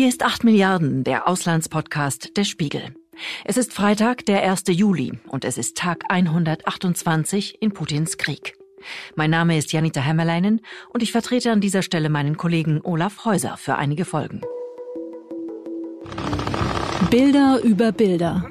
Hier ist 8 Milliarden, der Auslandspodcast der Spiegel. Es ist Freitag, der 1. Juli und es ist Tag 128 in Putins Krieg. Mein Name ist Janita Hämmerleinen und ich vertrete an dieser Stelle meinen Kollegen Olaf Häuser für einige Folgen. Bilder über Bilder.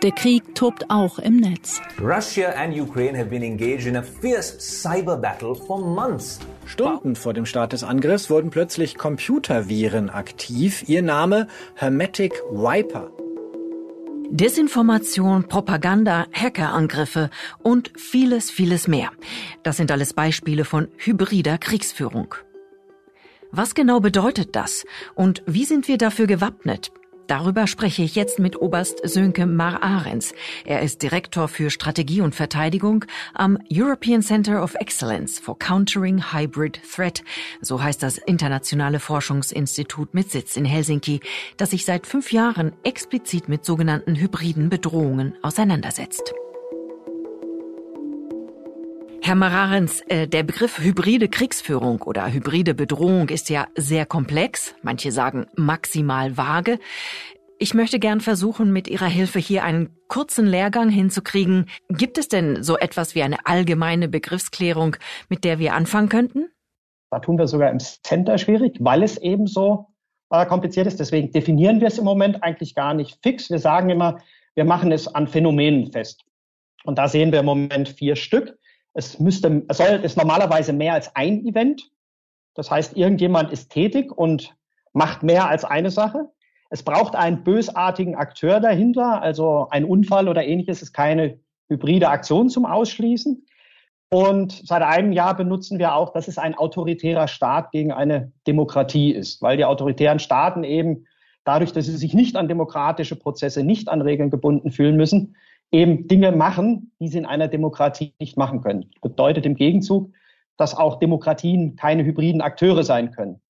Der Krieg tobt auch im Netz. Russia and Ukraine have been engaged in a fierce cyber battle for months. Stunden vor dem Start des Angriffs wurden plötzlich Computerviren aktiv. Ihr Name Hermetic Wiper. Desinformation, Propaganda, Hackerangriffe und vieles, vieles mehr. Das sind alles Beispiele von hybrider Kriegsführung. Was genau bedeutet das und wie sind wir dafür gewappnet? Darüber spreche ich jetzt mit Oberst Sönke Mar-Ahrens. Er ist Direktor für Strategie und Verteidigung am European Center of Excellence for Countering Hybrid Threat. So heißt das internationale Forschungsinstitut mit Sitz in Helsinki, das sich seit fünf Jahren explizit mit sogenannten hybriden Bedrohungen auseinandersetzt. Herr Mararens, äh, der Begriff hybride Kriegsführung oder hybride Bedrohung ist ja sehr komplex. Manche sagen maximal vage. Ich möchte gern versuchen, mit Ihrer Hilfe hier einen kurzen Lehrgang hinzukriegen. Gibt es denn so etwas wie eine allgemeine Begriffsklärung, mit der wir anfangen könnten? Da tun wir sogar im Center schwierig, weil es eben so äh, kompliziert ist. Deswegen definieren wir es im Moment eigentlich gar nicht fix. Wir sagen immer, wir machen es an Phänomenen fest. Und da sehen wir im Moment vier Stück. Es müsste, es soll, ist normalerweise mehr als ein Event. Das heißt, irgendjemand ist tätig und macht mehr als eine Sache. Es braucht einen bösartigen Akteur dahinter, also ein Unfall oder ähnliches ist keine hybride Aktion zum Ausschließen. Und seit einem Jahr benutzen wir auch, dass es ein autoritärer Staat gegen eine Demokratie ist, weil die autoritären Staaten eben dadurch, dass sie sich nicht an demokratische Prozesse, nicht an Regeln gebunden fühlen müssen, eben Dinge machen, die sie in einer Demokratie nicht machen können. Bedeutet im Gegenzug, dass auch Demokratien keine hybriden Akteure sein können.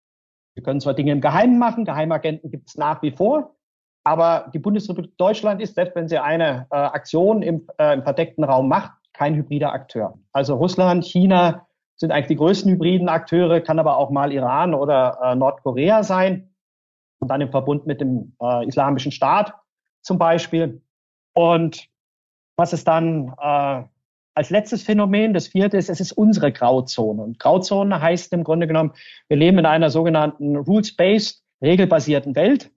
Wir können zwar Dinge im Geheimen machen, Geheimagenten gibt es nach wie vor, aber die Bundesrepublik Deutschland ist, selbst wenn sie eine äh, Aktion im, äh, im verdeckten Raum macht, kein hybrider Akteur. Also Russland, China sind eigentlich die größten hybriden Akteure, kann aber auch mal Iran oder äh, Nordkorea sein und dann im Verbund mit dem äh, Islamischen Staat zum Beispiel. Und was ist dann äh, als letztes Phänomen, das vierte ist, es ist unsere Grauzone. Und Grauzone heißt im Grunde genommen, wir leben in einer sogenannten rules-based, regelbasierten Welt,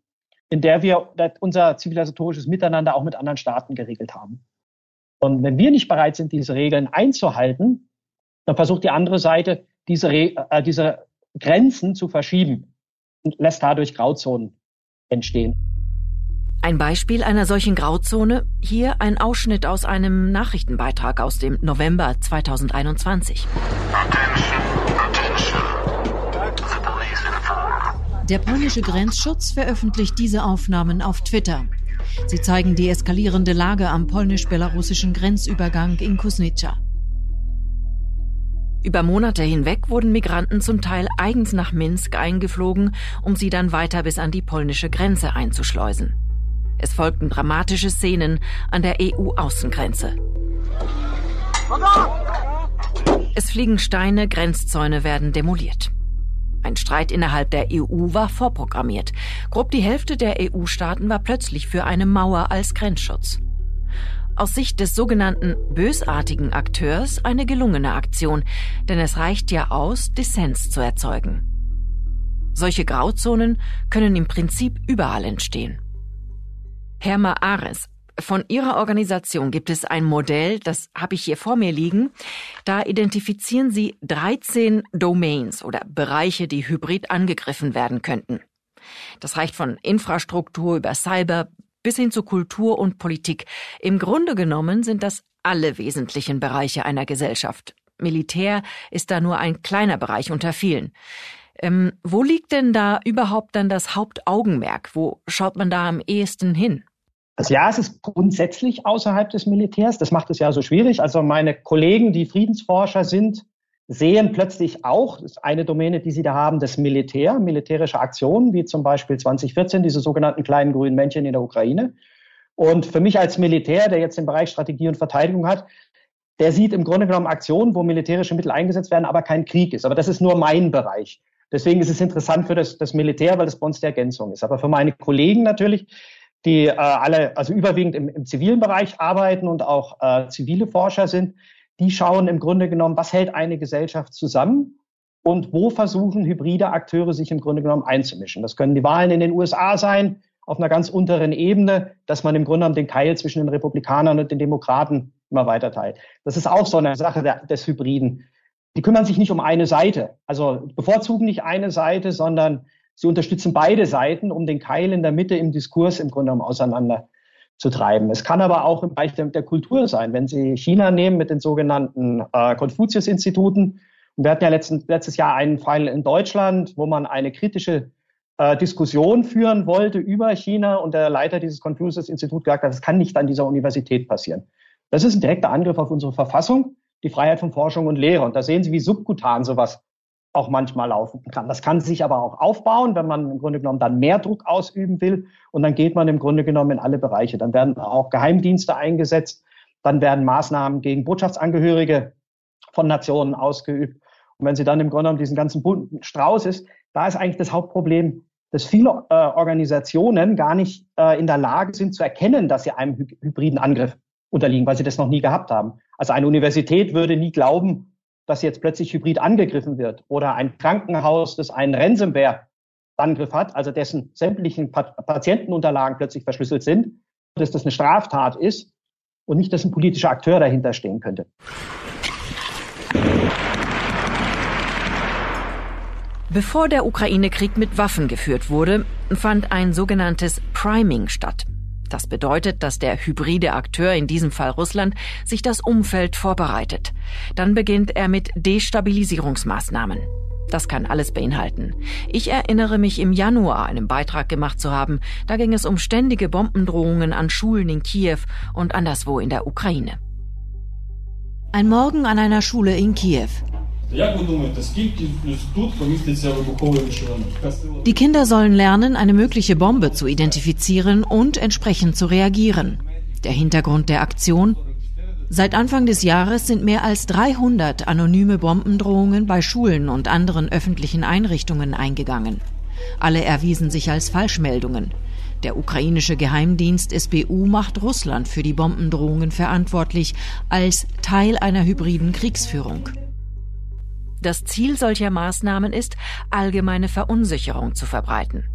in der wir unser zivilisatorisches Miteinander auch mit anderen Staaten geregelt haben. Und wenn wir nicht bereit sind, diese Regeln einzuhalten, dann versucht die andere Seite, diese, äh, diese Grenzen zu verschieben und lässt dadurch Grauzonen entstehen. Ein Beispiel einer solchen Grauzone, hier ein Ausschnitt aus einem Nachrichtenbeitrag aus dem November 2021. Der polnische Grenzschutz veröffentlicht diese Aufnahmen auf Twitter. Sie zeigen die eskalierende Lage am polnisch-belarussischen Grenzübergang in Kusnica. Über Monate hinweg wurden Migranten zum Teil eigens nach Minsk eingeflogen, um sie dann weiter bis an die polnische Grenze einzuschleusen. Es folgten dramatische Szenen an der EU-Außengrenze. Es fliegen Steine, Grenzzäune werden demoliert. Ein Streit innerhalb der EU war vorprogrammiert. Grob die Hälfte der EU-Staaten war plötzlich für eine Mauer als Grenzschutz. Aus Sicht des sogenannten bösartigen Akteurs eine gelungene Aktion, denn es reicht ja aus, Dissens zu erzeugen. Solche Grauzonen können im Prinzip überall entstehen. Herr Maares, von Ihrer Organisation gibt es ein Modell, das habe ich hier vor mir liegen. Da identifizieren Sie 13 Domains oder Bereiche, die hybrid angegriffen werden könnten. Das reicht von Infrastruktur über Cyber bis hin zu Kultur und Politik. Im Grunde genommen sind das alle wesentlichen Bereiche einer Gesellschaft. Militär ist da nur ein kleiner Bereich unter vielen. Ähm, wo liegt denn da überhaupt dann das Hauptaugenmerk? Wo schaut man da am ehesten hin? Also ja, es ist grundsätzlich außerhalb des Militärs. Das macht es ja so schwierig. Also meine Kollegen, die Friedensforscher sind, sehen plötzlich auch, das ist eine Domäne, die sie da haben, das Militär, militärische Aktionen, wie zum Beispiel 2014 diese sogenannten kleinen grünen Männchen in der Ukraine. Und für mich als Militär, der jetzt den Bereich Strategie und Verteidigung hat, der sieht im Grunde genommen Aktionen, wo militärische Mittel eingesetzt werden, aber kein Krieg ist. Aber das ist nur mein Bereich. Deswegen ist es interessant für das, das Militär, weil das bei uns die Ergänzung ist. Aber für meine Kollegen natürlich, die äh, alle, also überwiegend im, im zivilen Bereich arbeiten und auch äh, zivile Forscher sind, die schauen im Grunde genommen, was hält eine Gesellschaft zusammen und wo versuchen hybride Akteure sich im Grunde genommen einzumischen. Das können die Wahlen in den USA sein, auf einer ganz unteren Ebene, dass man im Grunde genommen den Keil zwischen den Republikanern und den Demokraten immer weiter teilt. Das ist auch so eine Sache der, des Hybriden. Die kümmern sich nicht um eine Seite, also bevorzugen nicht eine Seite, sondern sie unterstützen beide Seiten, um den Keil in der Mitte im Diskurs im Grunde genommen auseinander zu treiben. Es kann aber auch im Bereich der, der Kultur sein. Wenn Sie China nehmen mit den sogenannten äh, Konfuzius-Instituten, und wir hatten ja letzten, letztes Jahr einen Fall in Deutschland, wo man eine kritische äh, Diskussion führen wollte über China und der Leiter dieses Confucius-Instituts gesagt hat, das kann nicht an dieser Universität passieren. Das ist ein direkter Angriff auf unsere Verfassung, die Freiheit von Forschung und Lehre. Und da sehen Sie, wie subkutan sowas auch manchmal laufen kann. Das kann sich aber auch aufbauen, wenn man im Grunde genommen dann mehr Druck ausüben will. Und dann geht man im Grunde genommen in alle Bereiche. Dann werden auch Geheimdienste eingesetzt. Dann werden Maßnahmen gegen Botschaftsangehörige von Nationen ausgeübt. Und wenn Sie dann im Grunde genommen diesen ganzen bunten Strauß ist, da ist eigentlich das Hauptproblem, dass viele äh, Organisationen gar nicht äh, in der Lage sind zu erkennen, dass sie einem hy hybriden Angriff unterliegen, weil sie das noch nie gehabt haben. Also eine Universität würde nie glauben, dass jetzt plötzlich hybrid angegriffen wird oder ein Krankenhaus, das einen Ransomware-Angriff hat, also dessen sämtlichen Patientenunterlagen plötzlich verschlüsselt sind, dass das eine Straftat ist und nicht, dass ein politischer Akteur dahinter stehen könnte. Bevor der Ukraine-Krieg mit Waffen geführt wurde, fand ein sogenanntes Priming statt. Das bedeutet, dass der hybride Akteur, in diesem Fall Russland, sich das Umfeld vorbereitet. Dann beginnt er mit Destabilisierungsmaßnahmen. Das kann alles beinhalten. Ich erinnere mich im Januar einen Beitrag gemacht zu haben. Da ging es um ständige Bombendrohungen an Schulen in Kiew und anderswo in der Ukraine. Ein Morgen an einer Schule in Kiew. Die Kinder sollen lernen, eine mögliche Bombe zu identifizieren und entsprechend zu reagieren. Der Hintergrund der Aktion? Seit Anfang des Jahres sind mehr als 300 anonyme Bombendrohungen bei Schulen und anderen öffentlichen Einrichtungen eingegangen. Alle erwiesen sich als Falschmeldungen. Der ukrainische Geheimdienst SBU macht Russland für die Bombendrohungen verantwortlich als Teil einer hybriden Kriegsführung. Das Ziel solcher Maßnahmen ist, allgemeine Verunsicherung zu verbreiten.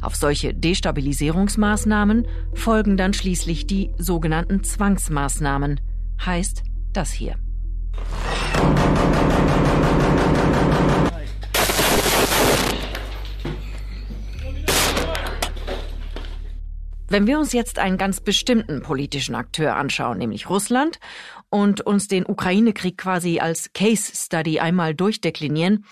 Auf solche Destabilisierungsmaßnahmen folgen dann schließlich die sogenannten Zwangsmaßnahmen, heißt das hier. Wenn wir uns jetzt einen ganz bestimmten politischen Akteur anschauen, nämlich Russland, und uns den Ukraine-Krieg quasi als Case Study einmal durchdeklinieren,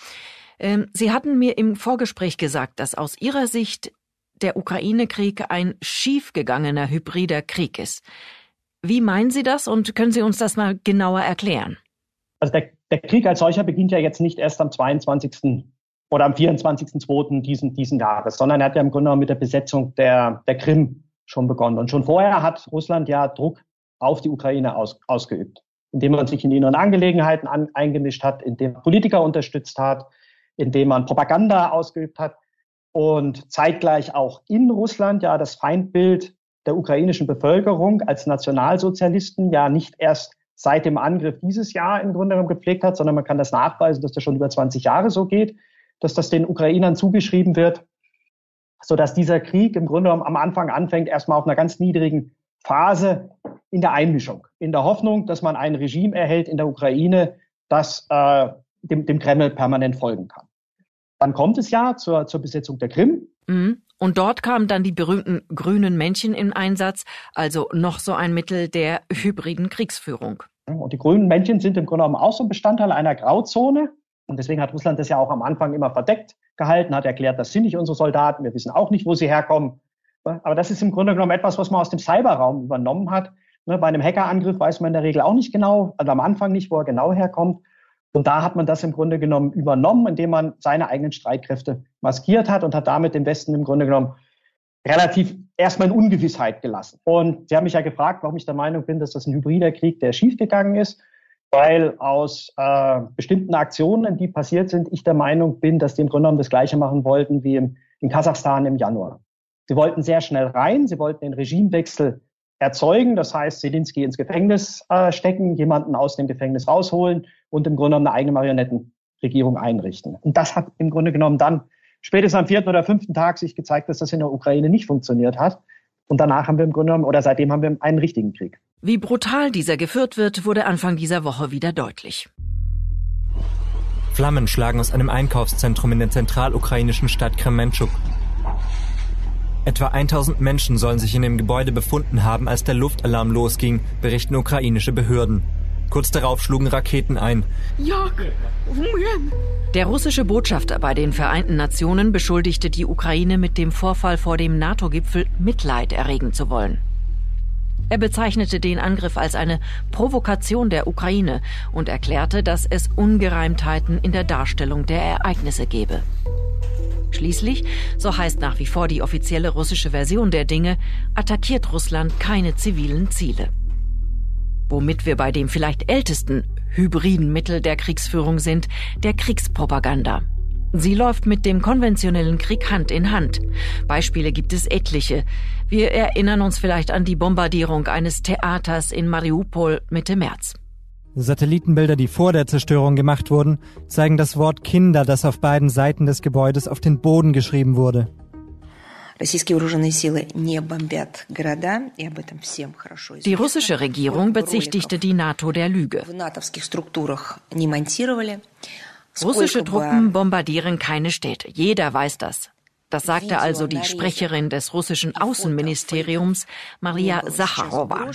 ähm, Sie hatten mir im Vorgespräch gesagt, dass aus Ihrer Sicht der Ukraine-Krieg ein schiefgegangener hybrider Krieg ist. Wie meinen Sie das und können Sie uns das mal genauer erklären? Also der, der Krieg als solcher beginnt ja jetzt nicht erst am 22 oder am 24.02. Diesen, diesen Jahres, sondern er hat ja im Grunde genommen mit der Besetzung der, der Krim schon begonnen. Und schon vorher hat Russland ja Druck auf die Ukraine aus, ausgeübt, indem man sich in inneren Angelegenheiten an, eingemischt hat, indem man Politiker unterstützt hat, indem man Propaganda ausgeübt hat und zeitgleich auch in Russland ja das Feindbild der ukrainischen Bevölkerung als Nationalsozialisten ja nicht erst seit dem Angriff dieses Jahr im Grunde genommen gepflegt hat, sondern man kann das nachweisen, dass das schon über 20 Jahre so geht dass das den Ukrainern zugeschrieben wird, so dass dieser Krieg im Grunde genommen am Anfang anfängt, erstmal auf einer ganz niedrigen Phase in der Einmischung, in der Hoffnung, dass man ein Regime erhält in der Ukraine, das äh, dem, dem Kreml permanent folgen kann. Dann kommt es ja zur, zur Besetzung der Krim. Mhm. Und dort kamen dann die berühmten grünen Männchen in Einsatz, also noch so ein Mittel der hybriden Kriegsführung. Und die grünen Männchen sind im Grunde genommen auch so ein Bestandteil einer Grauzone, und deswegen hat Russland das ja auch am Anfang immer verdeckt gehalten, hat erklärt, das sind nicht unsere Soldaten, wir wissen auch nicht, wo sie herkommen. Aber das ist im Grunde genommen etwas, was man aus dem Cyberraum übernommen hat. Ne, bei einem Hackerangriff weiß man in der Regel auch nicht genau, also am Anfang nicht, wo er genau herkommt. Und da hat man das im Grunde genommen übernommen, indem man seine eigenen Streitkräfte maskiert hat und hat damit den Westen im Grunde genommen relativ erstmal in Ungewissheit gelassen. Und Sie haben mich ja gefragt, warum ich der Meinung bin, dass das ein hybrider Krieg, der schiefgegangen ist. weil aus äh, bestimmten Aktionen, die passiert sind, ich der Meinung bin, dass die im Grunde genommen das Gleiche machen wollten wie im, in Kasachstan im Januar. Sie wollten sehr schnell rein, sie wollten den Regimewechsel erzeugen, das heißt Zelensky ins Gefängnis äh, stecken, jemanden aus dem Gefängnis rausholen und im Grunde genommen eine eigene Marionettenregierung einrichten. Und das hat im Grunde genommen dann spätestens am vierten oder fünften Tag sich gezeigt, dass das in der Ukraine nicht funktioniert hat. Und danach haben wir im Grunde genommen, oder seitdem haben wir einen richtigen Krieg. Wie brutal dieser geführt wird, wurde Anfang dieser Woche wieder deutlich. Flammen schlagen aus einem Einkaufszentrum in der zentralukrainischen Stadt Kremenchuk. Etwa 1000 Menschen sollen sich in dem Gebäude befunden haben, als der Luftalarm losging, berichten ukrainische Behörden. Kurz darauf schlugen Raketen ein. Der russische Botschafter bei den Vereinten Nationen beschuldigte die Ukraine mit dem Vorfall vor dem NATO-Gipfel Mitleid erregen zu wollen. Er bezeichnete den Angriff als eine Provokation der Ukraine und erklärte, dass es Ungereimtheiten in der Darstellung der Ereignisse gebe. Schließlich, so heißt nach wie vor die offizielle russische Version der Dinge, attackiert Russland keine zivilen Ziele. Womit wir bei dem vielleicht ältesten hybriden Mittel der Kriegsführung sind, der Kriegspropaganda. Sie läuft mit dem konventionellen Krieg Hand in Hand. Beispiele gibt es etliche. Wir erinnern uns vielleicht an die Bombardierung eines Theaters in Mariupol Mitte März. Satellitenbilder, die vor der Zerstörung gemacht wurden, zeigen das Wort Kinder, das auf beiden Seiten des Gebäudes auf den Boden geschrieben wurde. Die russische Regierung bezichtigte die NATO der Lüge. Russische Truppen bombardieren keine Städte. Jeder weiß das. Das sagte also die Sprecherin des russischen Außenministeriums, Maria Sacharowa.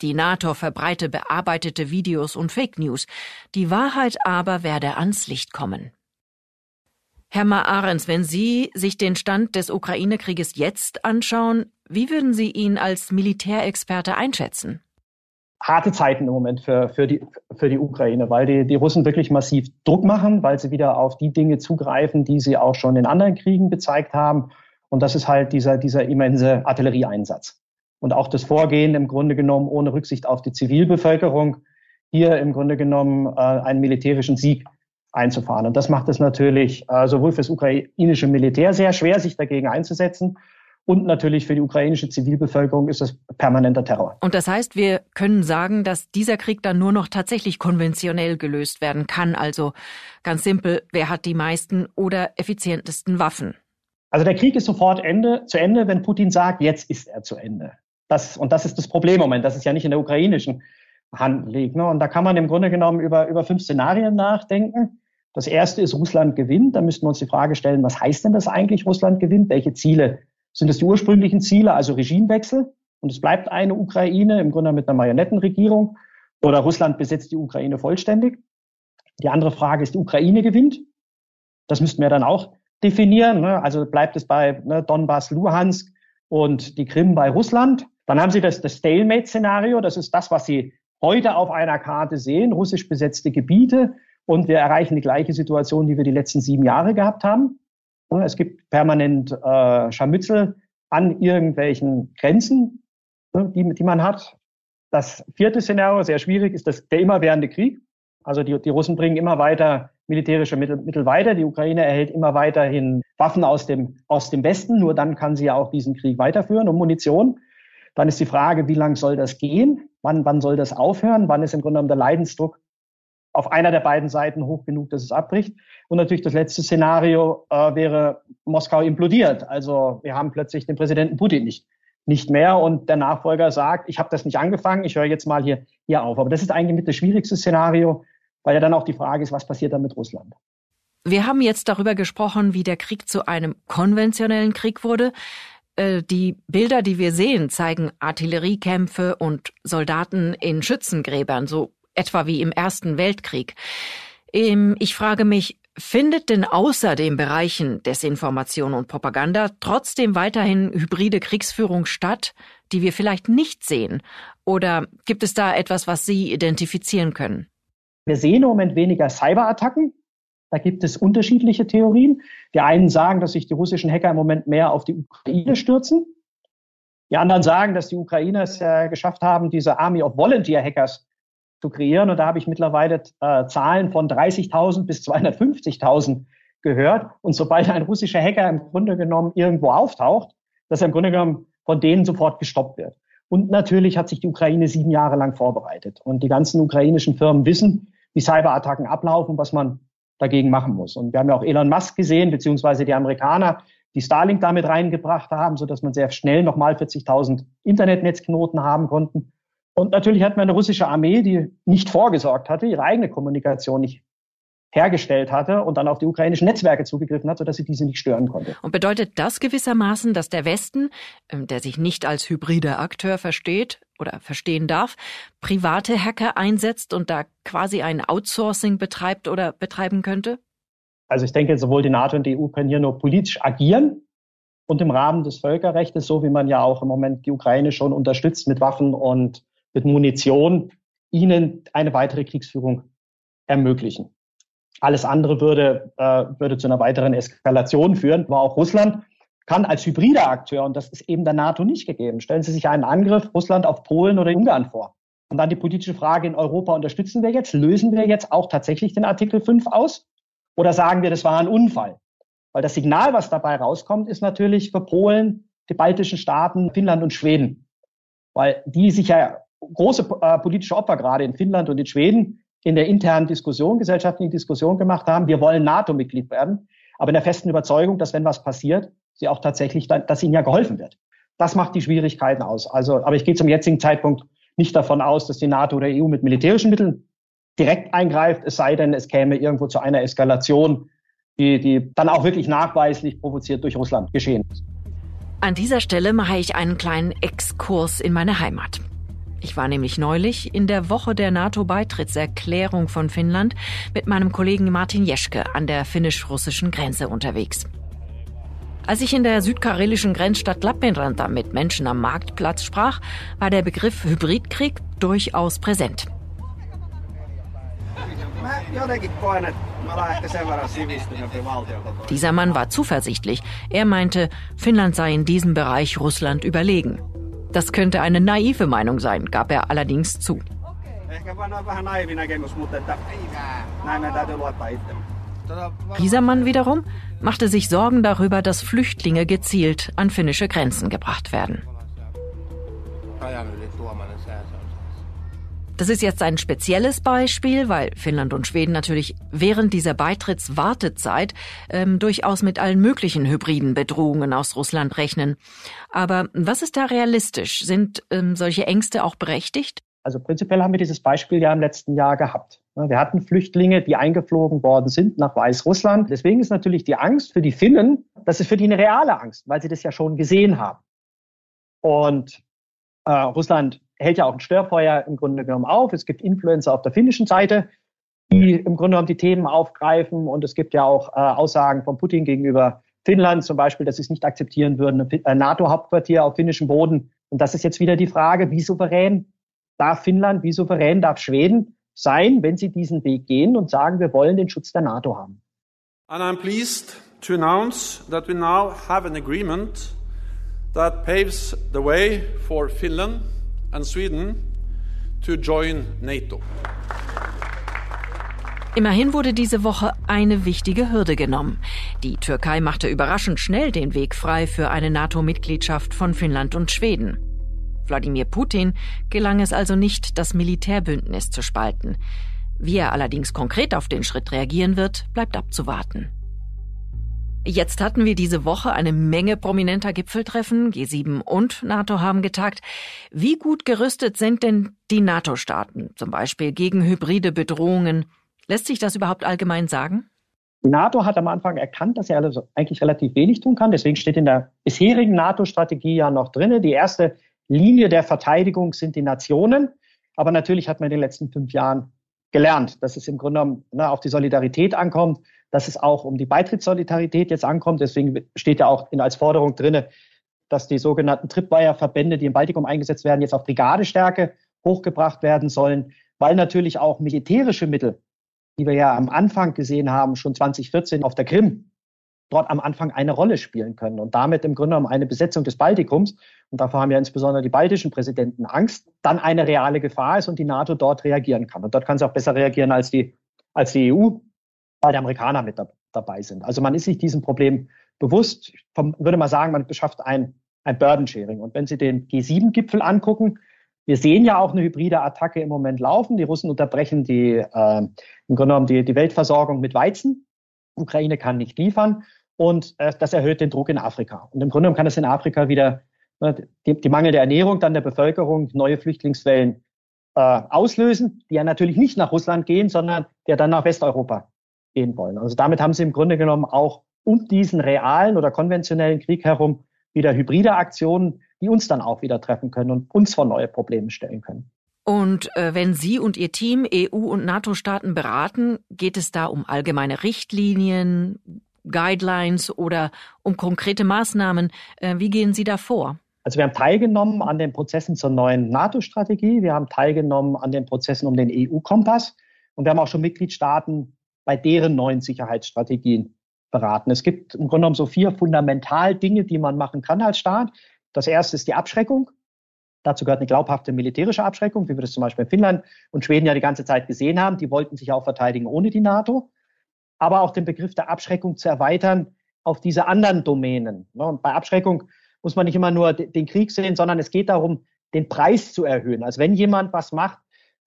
Die NATO verbreite bearbeitete Videos und Fake News. Die Wahrheit aber werde ans Licht kommen. Herr Maarens, wenn Sie sich den Stand des Ukraine-Krieges jetzt anschauen, wie würden Sie ihn als Militärexperte einschätzen? Harte Zeiten im Moment für, für, die, für die Ukraine, weil die, die Russen wirklich massiv Druck machen, weil sie wieder auf die Dinge zugreifen, die sie auch schon in anderen Kriegen gezeigt haben. Und das ist halt dieser, dieser immense Artillerieeinsatz und auch das Vorgehen im Grunde genommen ohne Rücksicht auf die Zivilbevölkerung hier im Grunde genommen äh, einen militärischen Sieg einzufahren. Und das macht es natürlich äh, sowohl für das ukrainische Militär sehr schwer, sich dagegen einzusetzen. Und natürlich für die ukrainische Zivilbevölkerung ist das permanenter Terror. Und das heißt, wir können sagen, dass dieser Krieg dann nur noch tatsächlich konventionell gelöst werden kann. Also ganz simpel, wer hat die meisten oder effizientesten Waffen? Also der Krieg ist sofort Ende, zu Ende, wenn Putin sagt, jetzt ist er zu Ende. Das, und das ist das Problem im Moment, dass es ja nicht in der ukrainischen Hand liegt. Ne? Und da kann man im Grunde genommen über, über fünf Szenarien nachdenken. Das erste ist, Russland gewinnt. Da müssten wir uns die Frage stellen, was heißt denn das eigentlich, Russland gewinnt? Welche Ziele sind es die ursprünglichen Ziele, also Regimewechsel? Und es bleibt eine Ukraine, im Grunde mit einer Marionettenregierung. Oder Russland besetzt die Ukraine vollständig. Die andere Frage ist, die Ukraine gewinnt. Das müssten wir dann auch definieren. Ne? Also bleibt es bei ne, Donbass, Luhansk und die Krim bei Russland. Dann haben Sie das, das Stalemate-Szenario. Das ist das, was Sie heute auf einer Karte sehen. Russisch besetzte Gebiete. Und wir erreichen die gleiche Situation, die wir die letzten sieben Jahre gehabt haben. Es gibt permanent äh, Scharmützel an irgendwelchen Grenzen, die, die man hat. Das vierte Szenario, sehr schwierig, ist das, der immerwährende Krieg. Also die, die Russen bringen immer weiter militärische Mittel, Mittel weiter. Die Ukraine erhält immer weiterhin Waffen aus dem, aus dem Westen. Nur dann kann sie ja auch diesen Krieg weiterführen und Munition. Dann ist die Frage, wie lang soll das gehen? Wann, wann soll das aufhören? Wann ist im Grunde genommen der Leidensdruck auf einer der beiden Seiten hoch genug, dass es abbricht? Und natürlich das letzte Szenario äh, wäre, Moskau implodiert. Also wir haben plötzlich den Präsidenten Putin nicht, nicht mehr und der Nachfolger sagt, ich habe das nicht angefangen, ich höre jetzt mal hier, hier auf. Aber das ist eigentlich mit das schwierigste Szenario, weil ja dann auch die Frage ist, was passiert dann mit Russland? Wir haben jetzt darüber gesprochen, wie der Krieg zu einem konventionellen Krieg wurde. Äh, die Bilder, die wir sehen, zeigen Artilleriekämpfe und Soldaten in Schützengräbern, so etwa wie im Ersten Weltkrieg. Ähm, ich frage mich, findet denn außer den Bereichen Desinformation und Propaganda trotzdem weiterhin hybride Kriegsführung statt, die wir vielleicht nicht sehen? Oder gibt es da etwas, was Sie identifizieren können? Wir sehen im Moment weniger Cyberattacken, da gibt es unterschiedliche Theorien. Die einen sagen, dass sich die russischen Hacker im Moment mehr auf die Ukraine stürzen. Die anderen sagen, dass die Ukrainer es äh, geschafft haben, diese Army of Volunteer Hackers zu kreieren. Und da habe ich mittlerweile äh, Zahlen von 30.000 bis 250.000 gehört. Und sobald ein russischer Hacker im Grunde genommen irgendwo auftaucht, dass er im Grunde genommen von denen sofort gestoppt wird. Und natürlich hat sich die Ukraine sieben Jahre lang vorbereitet. Und die ganzen ukrainischen Firmen wissen, wie Cyberattacken ablaufen, was man dagegen machen muss. Und wir haben ja auch Elon Musk gesehen, beziehungsweise die Amerikaner, die Starlink damit reingebracht haben, so dass man sehr schnell nochmal 40.000 Internetnetzknoten haben konnten. Und natürlich hat man eine russische Armee, die nicht vorgesorgt hatte, ihre eigene Kommunikation nicht hergestellt hatte und dann auf die ukrainischen Netzwerke zugegriffen hat, sodass sie diese nicht stören konnte. Und bedeutet das gewissermaßen, dass der Westen, ähm, der sich nicht als hybrider Akteur versteht oder verstehen darf, private Hacker einsetzt und da quasi ein Outsourcing betreibt oder betreiben könnte? Also ich denke, sowohl die NATO und die EU können hier nur politisch agieren und im Rahmen des Völkerrechts, so wie man ja auch im Moment die Ukraine schon unterstützt mit Waffen und mit Munition, ihnen eine weitere Kriegsführung ermöglichen. Alles andere würde, äh, würde zu einer weiteren Eskalation führen. Aber auch Russland kann als hybrider Akteur, und das ist eben der NATO nicht gegeben, stellen Sie sich einen Angriff Russland auf Polen oder Ungarn vor. Und dann die politische Frage in Europa, unterstützen wir jetzt, lösen wir jetzt auch tatsächlich den Artikel 5 aus? Oder sagen wir, das war ein Unfall? Weil das Signal, was dabei rauskommt, ist natürlich für Polen, die baltischen Staaten, Finnland und Schweden. Weil die sich ja große äh, politische Opfer gerade in Finnland und in Schweden in der internen Diskussion, gesellschaftlichen Diskussion gemacht haben. Wir wollen NATO-Mitglied werden, aber in der festen Überzeugung, dass wenn was passiert, sie auch tatsächlich, dann, dass ihnen ja geholfen wird. Das macht die Schwierigkeiten aus. Also, aber ich gehe zum jetzigen Zeitpunkt nicht davon aus, dass die NATO oder EU mit militärischen Mitteln direkt eingreift, es sei denn, es käme irgendwo zu einer Eskalation, die, die dann auch wirklich nachweislich provoziert durch Russland geschehen ist. An dieser Stelle mache ich einen kleinen Exkurs in meine Heimat. Ich war nämlich neulich in der Woche der NATO-Beitrittserklärung von Finnland mit meinem Kollegen Martin Jeschke an der finnisch-russischen Grenze unterwegs. Als ich in der südkarelischen Grenzstadt Lappeenranta mit Menschen am Marktplatz sprach, war der Begriff Hybridkrieg durchaus präsent. Dieser Mann war zuversichtlich. Er meinte, Finnland sei in diesem Bereich Russland überlegen. Das könnte eine naive Meinung sein, gab er allerdings zu. Dieser Mann wiederum machte sich Sorgen darüber, dass Flüchtlinge gezielt an finnische Grenzen gebracht werden. Das ist jetzt ein spezielles Beispiel, weil Finnland und Schweden natürlich während dieser Beitrittswartezeit ähm, durchaus mit allen möglichen hybriden Bedrohungen aus Russland rechnen. Aber was ist da realistisch? Sind ähm, solche Ängste auch berechtigt? Also prinzipiell haben wir dieses Beispiel ja im letzten Jahr gehabt. Wir hatten Flüchtlinge, die eingeflogen worden sind nach Weißrussland. Deswegen ist natürlich die Angst für die Finnen, das ist für die eine reale Angst, weil sie das ja schon gesehen haben. Und äh, Russland hält ja auch ein Störfeuer im Grunde genommen auf. Es gibt Influencer auf der finnischen Seite, die im Grunde genommen die Themen aufgreifen. Und es gibt ja auch äh, Aussagen von Putin gegenüber Finnland, zum Beispiel, dass sie es nicht akzeptieren würden, ein äh, NATO-Hauptquartier auf finnischem Boden. Und das ist jetzt wieder die Frage, wie souverän darf Finnland, wie souverän darf Schweden sein, wenn sie diesen Weg gehen und sagen, wir wollen den Schutz der NATO haben. And I'm pleased to announce that we now have an agreement that paves the way for Finland and Sweden to join NATO. Immerhin wurde diese Woche eine wichtige Hürde genommen. Die Türkei machte überraschend schnell den Weg frei für eine NATO-Mitgliedschaft von Finnland und Schweden. Wladimir Putin gelang es also nicht, das Militärbündnis zu spalten. Wie er allerdings konkret auf den Schritt reagieren wird, bleibt abzuwarten. Jetzt hatten wir diese Woche eine Menge prominenter Gipfeltreffen. G7 und NATO haben getagt. Wie gut gerüstet sind denn die NATO-Staaten, zum Beispiel gegen hybride Bedrohungen? Lässt sich das überhaupt allgemein sagen? Die NATO hat am Anfang erkannt, dass sie also eigentlich relativ wenig tun kann. Deswegen steht in der bisherigen NATO-Strategie ja noch drinne. Die erste Linie der Verteidigung sind die Nationen. Aber natürlich hat man in den letzten fünf Jahren gelernt, dass es im Grunde genommen ne, auf die Solidarität ankommt dass es auch um die Beitrittssolidarität jetzt ankommt. Deswegen steht ja auch in, als Forderung drinne, dass die sogenannten Tripwire-Verbände, die im Baltikum eingesetzt werden, jetzt auf Brigadestärke hochgebracht werden sollen, weil natürlich auch militärische Mittel, die wir ja am Anfang gesehen haben, schon 2014 auf der Krim, dort am Anfang eine Rolle spielen können und damit im Grunde genommen eine Besetzung des Baltikums, und davor haben ja insbesondere die baltischen Präsidenten Angst, dann eine reale Gefahr ist und die NATO dort reagieren kann. Und dort kann sie auch besser reagieren als die, als die EU, weil die Amerikaner mit da, dabei sind. Also man ist sich diesem Problem bewusst. Ich würde mal sagen, man beschafft ein, ein Burden Sharing. Und wenn Sie den G7-Gipfel angucken, wir sehen ja auch eine hybride Attacke im Moment laufen. Die Russen unterbrechen die, äh, im Grunde genommen die, die Weltversorgung mit Weizen. Ukraine kann nicht liefern und äh, das erhöht den Druck in Afrika. Und im Grunde genommen kann es in Afrika wieder ne, die, die mangelnde Ernährung dann der Bevölkerung neue Flüchtlingswellen äh, auslösen, die ja natürlich nicht nach Russland gehen, sondern die ja dann nach Westeuropa gehen wollen. Also damit haben sie im Grunde genommen auch um diesen realen oder konventionellen Krieg herum wieder hybride Aktionen, die uns dann auch wieder treffen können und uns vor neue Probleme stellen können. Und äh, wenn Sie und Ihr Team EU und NATO-Staaten beraten, geht es da um allgemeine Richtlinien, Guidelines oder um konkrete Maßnahmen. Äh, wie gehen Sie da vor? Also wir haben teilgenommen an den Prozessen zur neuen NATO-Strategie. Wir haben teilgenommen an den Prozessen um den EU-Kompass. Und wir haben auch schon Mitgliedstaaten bei deren neuen Sicherheitsstrategien beraten. Es gibt im Grunde genommen so vier Fundamentaldinge, die man machen kann als Staat. Das erste ist die Abschreckung. Dazu gehört eine glaubhafte militärische Abschreckung, wie wir das zum Beispiel in Finnland und Schweden ja die ganze Zeit gesehen haben. Die wollten sich auch verteidigen ohne die NATO aber auch den Begriff der Abschreckung zu erweitern auf diese anderen Domänen. Ne? Und bei Abschreckung muss man nicht immer nur den Krieg sehen, sondern es geht darum, den Preis zu erhöhen. Also wenn jemand was macht,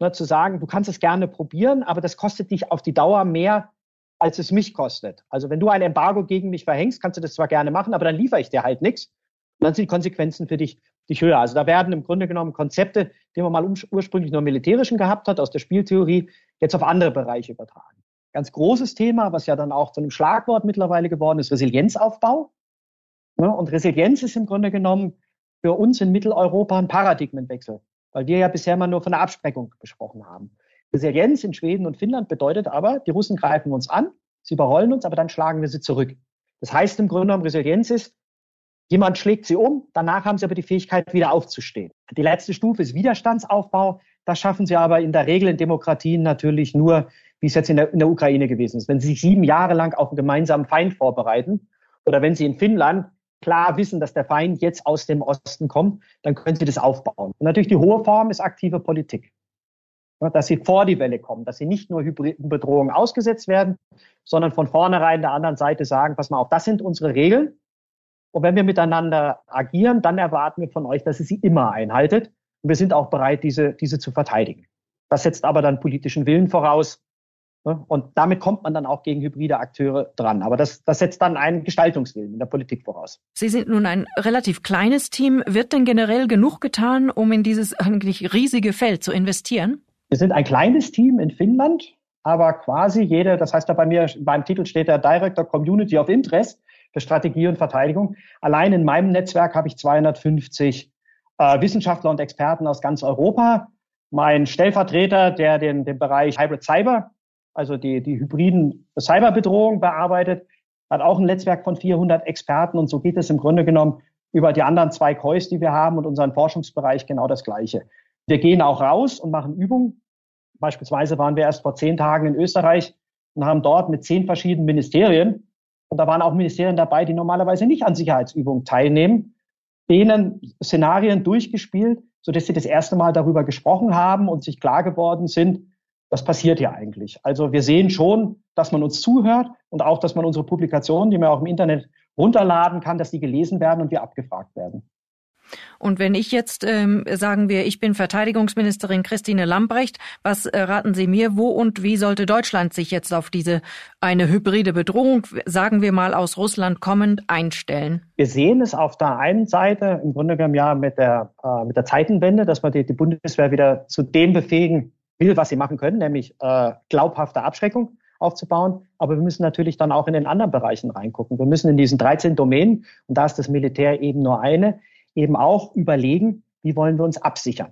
ne, zu sagen, du kannst es gerne probieren, aber das kostet dich auf die Dauer mehr, als es mich kostet. Also wenn du ein Embargo gegen mich verhängst, kannst du das zwar gerne machen, aber dann liefere ich dir halt nichts. Dann sind die Konsequenzen für dich, dich höher. Also da werden im Grunde genommen Konzepte, die man mal ursprünglich nur militärischen gehabt hat, aus der Spieltheorie, jetzt auf andere Bereiche übertragen ganz großes Thema, was ja dann auch zu einem Schlagwort mittlerweile geworden ist, Resilienzaufbau. Und Resilienz ist im Grunde genommen für uns in Mitteleuropa ein Paradigmenwechsel, weil wir ja bisher mal nur von der Abspreckung gesprochen haben. Resilienz in Schweden und Finnland bedeutet aber, die Russen greifen uns an, sie überrollen uns, aber dann schlagen wir sie zurück. Das heißt im Grunde genommen, Resilienz ist, jemand schlägt sie um, danach haben sie aber die Fähigkeit, wieder aufzustehen. Die letzte Stufe ist Widerstandsaufbau. Das schaffen sie aber in der Regel in Demokratien natürlich nur, wie es jetzt in der, in der Ukraine gewesen ist. Wenn Sie sich sieben Jahre lang auf einen gemeinsamen Feind vorbereiten oder wenn Sie in Finnland klar wissen, dass der Feind jetzt aus dem Osten kommt, dann können Sie das aufbauen. Und natürlich die hohe Form ist aktive Politik. Dass Sie vor die Welle kommen, dass Sie nicht nur hybriden Bedrohungen ausgesetzt werden, sondern von vornherein der anderen Seite sagen, pass mal auf, das sind unsere Regeln. Und wenn wir miteinander agieren, dann erwarten wir von euch, dass ihr sie immer einhaltet. Und wir sind auch bereit, diese, diese zu verteidigen. Das setzt aber dann politischen Willen voraus? Und damit kommt man dann auch gegen hybride Akteure dran. Aber das, das setzt dann einen Gestaltungswillen in der Politik voraus. Sie sind nun ein relativ kleines Team. Wird denn generell genug getan, um in dieses eigentlich riesige Feld zu investieren? Wir sind ein kleines Team in Finnland, aber quasi jede, das heißt da bei mir, beim Titel steht der Director Community of Interest für Strategie und Verteidigung. Allein in meinem Netzwerk habe ich 250 äh, Wissenschaftler und Experten aus ganz Europa. Mein Stellvertreter, der den, den Bereich Hybrid Cyber also die, die hybriden Cyberbedrohungen bearbeitet, hat auch ein Netzwerk von 400 Experten und so geht es im Grunde genommen über die anderen zwei Kois, die wir haben und unseren Forschungsbereich genau das Gleiche. Wir gehen auch raus und machen Übungen. Beispielsweise waren wir erst vor zehn Tagen in Österreich und haben dort mit zehn verschiedenen Ministerien, und da waren auch Ministerien dabei, die normalerweise nicht an Sicherheitsübungen teilnehmen, denen Szenarien durchgespielt, sodass sie das erste Mal darüber gesprochen haben und sich klar geworden sind, was passiert hier eigentlich? Also wir sehen schon, dass man uns zuhört und auch, dass man unsere Publikationen, die man auch im Internet runterladen kann, dass die gelesen werden und wir abgefragt werden. Und wenn ich jetzt, ähm, sagen wir, ich bin Verteidigungsministerin Christine Lambrecht, was äh, raten Sie mir, wo und wie sollte Deutschland sich jetzt auf diese eine hybride Bedrohung, sagen wir mal aus Russland kommend, einstellen? Wir sehen es auf der einen Seite im Grunde genommen ja mit der, äh, mit der Zeitenwende, dass wir die, die Bundeswehr wieder zu dem befähigen, will, was sie machen können, nämlich äh, glaubhafte Abschreckung aufzubauen. Aber wir müssen natürlich dann auch in den anderen Bereichen reingucken. Wir müssen in diesen 13 Domänen, und da ist das Militär eben nur eine, eben auch überlegen, wie wollen wir uns absichern.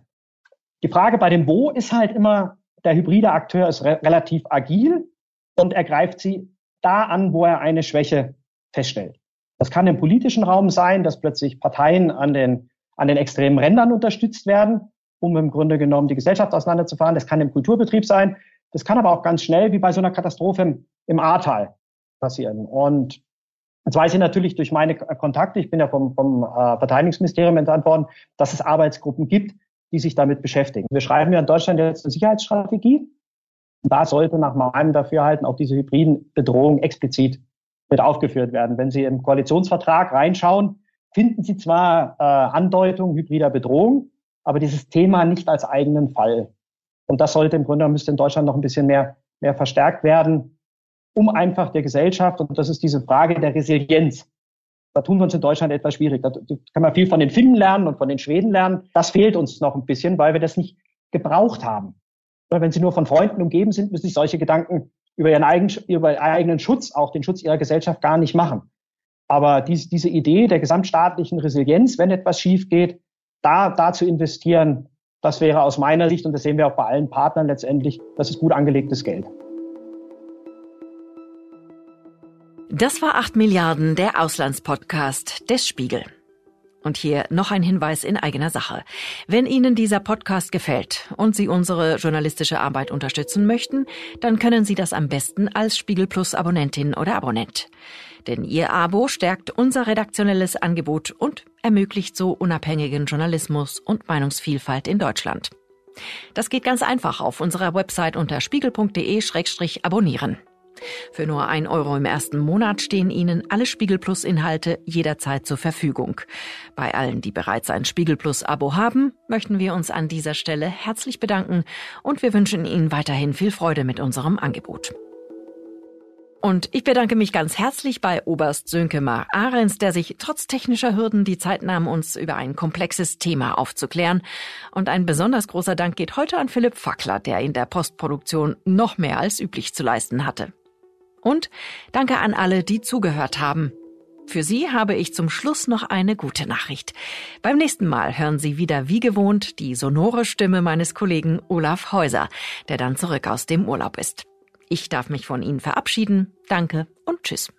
Die Frage bei dem Wo ist halt immer, der hybride Akteur ist re relativ agil und er greift sie da an, wo er eine Schwäche feststellt. Das kann im politischen Raum sein, dass plötzlich Parteien an den, an den extremen Rändern unterstützt werden um im Grunde genommen die Gesellschaft auseinanderzufahren. Das kann im Kulturbetrieb sein. Das kann aber auch ganz schnell wie bei so einer Katastrophe im, im Ahrtal passieren. Und Jetzt weiß ich natürlich durch meine Kontakte, ich bin ja vom, vom äh, Verteidigungsministerium entsandt worden, dass es Arbeitsgruppen gibt, die sich damit beschäftigen. Wir schreiben ja in Deutschland jetzt eine Sicherheitsstrategie. Da sollte nach meinem Dafürhalten auch diese hybriden Bedrohungen explizit mit aufgeführt werden. Wenn Sie im Koalitionsvertrag reinschauen, finden Sie zwar äh, Andeutungen hybrider Bedrohung, aber dieses Thema nicht als eigenen Fall. Und das sollte im Grunde müsste in Deutschland noch ein bisschen mehr, mehr verstärkt werden, um einfach der Gesellschaft, und das ist diese Frage der Resilienz. Da tun wir uns in Deutschland etwas schwierig. Da kann man viel von den Finnen lernen und von den Schweden lernen. Das fehlt uns noch ein bisschen, weil wir das nicht gebraucht haben. Weil wenn sie nur von Freunden umgeben sind, müssen sich solche ihren über ihren eigenen, über ihren eigenen Schutz, auch den Schutz ihrer Gesellschaft gar nicht machen. Aber dies, diese Idee der gesamtstaatlichen Resilienz, wenn etwas schief geht, da, da zu investieren, das wäre aus meiner Sicht, und das sehen wir auch bei allen Partnern letztendlich, das ist gut angelegtes Geld. Das war 8 Milliarden, der Auslandspodcast des Spiegel. Und hier noch ein Hinweis in eigener Sache. Wenn Ihnen dieser Podcast gefällt und Sie unsere journalistische Arbeit unterstützen möchten, dann können Sie das am besten als Spiegel Plus Abonnentin oder Abonnent. Denn Ihr Abo stärkt unser redaktionelles Angebot und ermöglicht so unabhängigen Journalismus und Meinungsvielfalt in Deutschland. Das geht ganz einfach auf unserer Website unter spiegel.de-abonnieren. Für nur ein Euro im ersten Monat stehen Ihnen alle Spiegel Plus Inhalte jederzeit zur Verfügung. Bei allen, die bereits ein Spiegel Plus Abo haben, möchten wir uns an dieser Stelle herzlich bedanken und wir wünschen Ihnen weiterhin viel Freude mit unserem Angebot. Und ich bedanke mich ganz herzlich bei Oberst Sönke Mar Ahrens, der sich trotz technischer Hürden die Zeit nahm, uns über ein komplexes Thema aufzuklären. Und ein besonders großer Dank geht heute an Philipp Fackler, der in der Postproduktion noch mehr als üblich zu leisten hatte. Und danke an alle, die zugehört haben. Für Sie habe ich zum Schluss noch eine gute Nachricht. Beim nächsten Mal hören Sie wieder wie gewohnt die sonore Stimme meines Kollegen Olaf Häuser, der dann zurück aus dem Urlaub ist. Ich darf mich von Ihnen verabschieden. Danke und tschüss.